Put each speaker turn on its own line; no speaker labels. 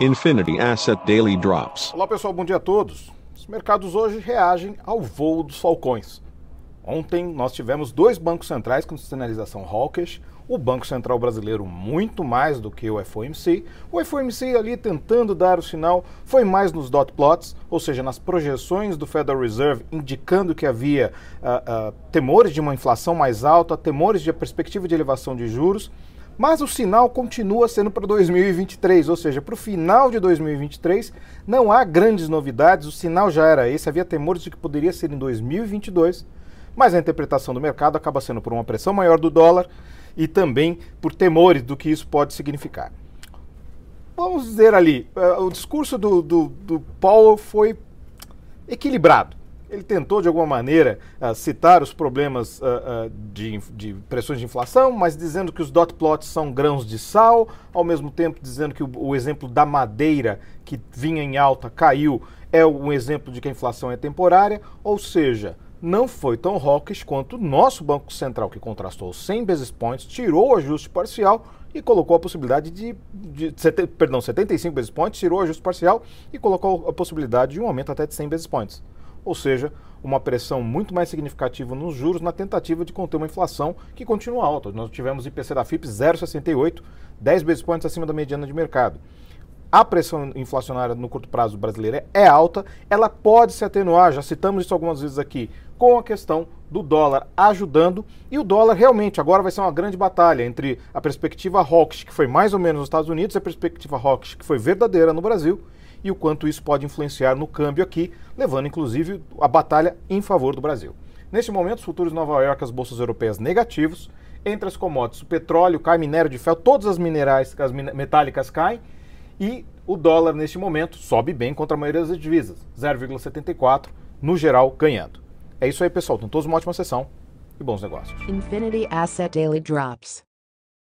Infinity Asset Daily Drops.
Olá pessoal, bom dia a todos. Os mercados hoje reagem ao voo dos falcões. Ontem nós tivemos dois bancos centrais com sinalização hawkish, o Banco Central Brasileiro muito mais do que o FOMC. O FOMC ali tentando dar o sinal foi mais nos dot plots, ou seja, nas projeções do Federal Reserve, indicando que havia uh, uh, temores de uma inflação mais alta, temores de perspectiva de elevação de juros. Mas o sinal continua sendo para 2023, ou seja, para o final de 2023 não há grandes novidades, o sinal já era esse, havia temores de que poderia ser em 2022, mas a interpretação do mercado acaba sendo por uma pressão maior do dólar e também por temores do que isso pode significar. Vamos dizer ali, uh, o discurso do, do, do Powell foi equilibrado ele tentou de alguma maneira uh, citar os problemas uh, uh, de, de, pressões de inflação, mas dizendo que os dot plots são grãos de sal, ao mesmo tempo dizendo que o, o exemplo da madeira que vinha em alta caiu é um exemplo de que a inflação é temporária, ou seja, não foi tão hawkish quanto o nosso Banco Central, que contrastou 100 basis points, tirou o ajuste parcial e colocou a possibilidade de, de, de perdão, 75 basis points, tirou o ajuste parcial e colocou a possibilidade de um aumento até de 100 basis points ou seja, uma pressão muito mais significativa nos juros na tentativa de conter uma inflação que continua alta. Nós tivemos IPC da FIP 0,68, 10 basis points acima da mediana de mercado. A pressão inflacionária no curto prazo brasileira é alta, ela pode se atenuar, já citamos isso algumas vezes aqui, com a questão do dólar ajudando. E o dólar realmente agora vai ser uma grande batalha entre a perspectiva hawkish, que foi mais ou menos nos Estados Unidos, e a perspectiva hawkish, que foi verdadeira no Brasil e o quanto isso pode influenciar no câmbio aqui, levando inclusive a batalha em favor do Brasil. Neste momento, os futuros Nova York, as bolsas europeias negativos, entre as commodities, o petróleo cai, minério de ferro, todas as minerais, as metálicas caem e o dólar neste momento sobe bem contra a maioria das divisas, 0,74, no geral ganhando. É isso aí, pessoal. Então, todos uma ótima sessão e bons negócios.
Infinity Asset Daily Drops.